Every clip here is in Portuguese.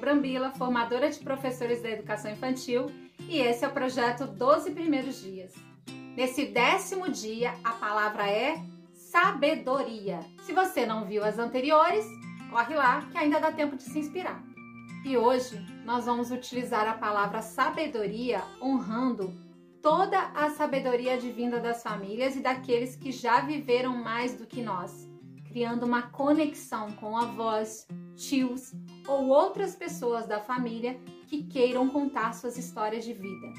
Brambila, formadora de professores da educação infantil, e esse é o projeto 12 Primeiros Dias. Nesse décimo dia, a palavra é sabedoria. Se você não viu as anteriores, corre lá que ainda dá tempo de se inspirar. E hoje nós vamos utilizar a palavra sabedoria honrando toda a sabedoria divina das famílias e daqueles que já viveram mais do que nós, criando uma conexão com avós, tios ou outras pessoas da família que queiram contar suas histórias de vida.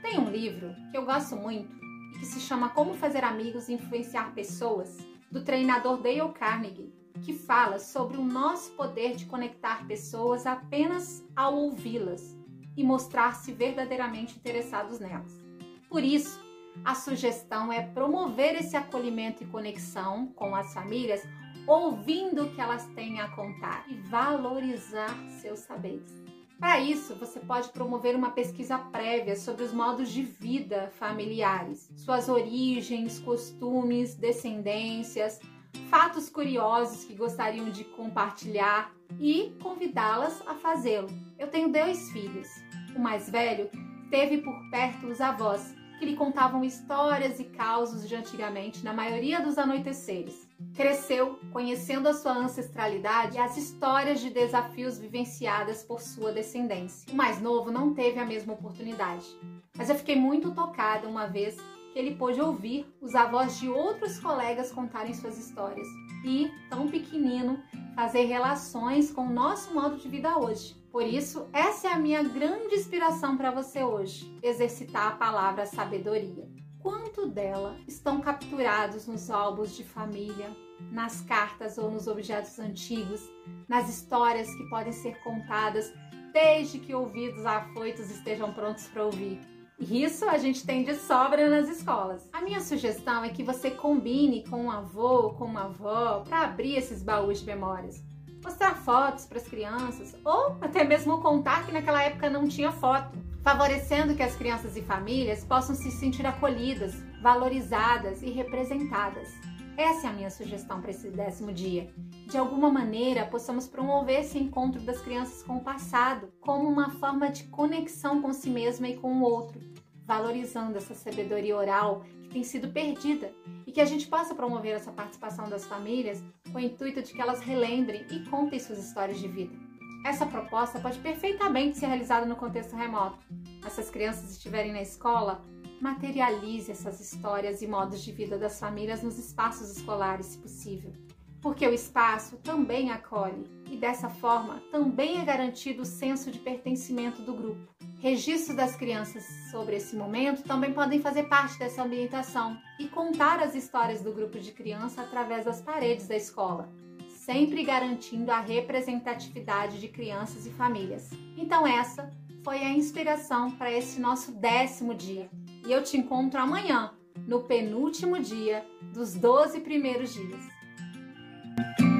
Tem um livro que eu gosto muito e que se chama Como Fazer Amigos e Influenciar Pessoas, do treinador Dale Carnegie, que fala sobre o nosso poder de conectar pessoas apenas ao ouvi-las e mostrar-se verdadeiramente interessados nelas. Por isso, a sugestão é promover esse acolhimento e conexão com as famílias, ouvindo o que elas têm a contar e valorizar seus saberes. Para isso, você pode promover uma pesquisa prévia sobre os modos de vida familiares, suas origens, costumes, descendências, fatos curiosos que gostariam de compartilhar e convidá-las a fazê-lo. Eu tenho dois filhos. O mais velho teve por perto os avós, que lhe contavam histórias e causos de antigamente na maioria dos anoiteceres. Cresceu conhecendo a sua ancestralidade e as histórias de desafios vivenciadas por sua descendência. O mais novo não teve a mesma oportunidade, mas eu fiquei muito tocada uma vez que ele pôde ouvir os avós de outros colegas contarem suas histórias e, tão pequenino, fazer relações com o nosso modo de vida hoje. Por isso, essa é a minha grande inspiração para você hoje: exercitar a palavra sabedoria. Quanto dela estão capturados nos álbuns de família, nas cartas ou nos objetos antigos, nas histórias que podem ser contadas desde que ouvidos afoitos estejam prontos para ouvir? Isso a gente tem de sobra nas escolas. A minha sugestão é que você combine com um avô, com uma avó, para abrir esses baús de memórias. Mostrar fotos para as crianças ou até mesmo contar que naquela época não tinha foto, favorecendo que as crianças e famílias possam se sentir acolhidas, valorizadas e representadas. Essa é a minha sugestão para esse décimo dia. De alguma maneira, possamos promover esse encontro das crianças com o passado como uma forma de conexão com si mesma e com o outro, valorizando essa sabedoria oral que tem sido perdida e que a gente possa promover essa participação das famílias com o intuito de que elas relembrem e contem suas histórias de vida. Essa proposta pode perfeitamente ser realizada no contexto remoto. Essas crianças estiverem na escola, materialize essas histórias e modos de vida das famílias nos espaços escolares, se possível. Porque o espaço também acolhe e dessa forma também é garantido o senso de pertencimento do grupo. Registros das crianças sobre esse momento também podem fazer parte dessa ambientação e contar as histórias do grupo de criança através das paredes da escola, sempre garantindo a representatividade de crianças e famílias. Então, essa foi a inspiração para esse nosso décimo dia. E eu te encontro amanhã, no penúltimo dia dos 12 primeiros dias. Thank you.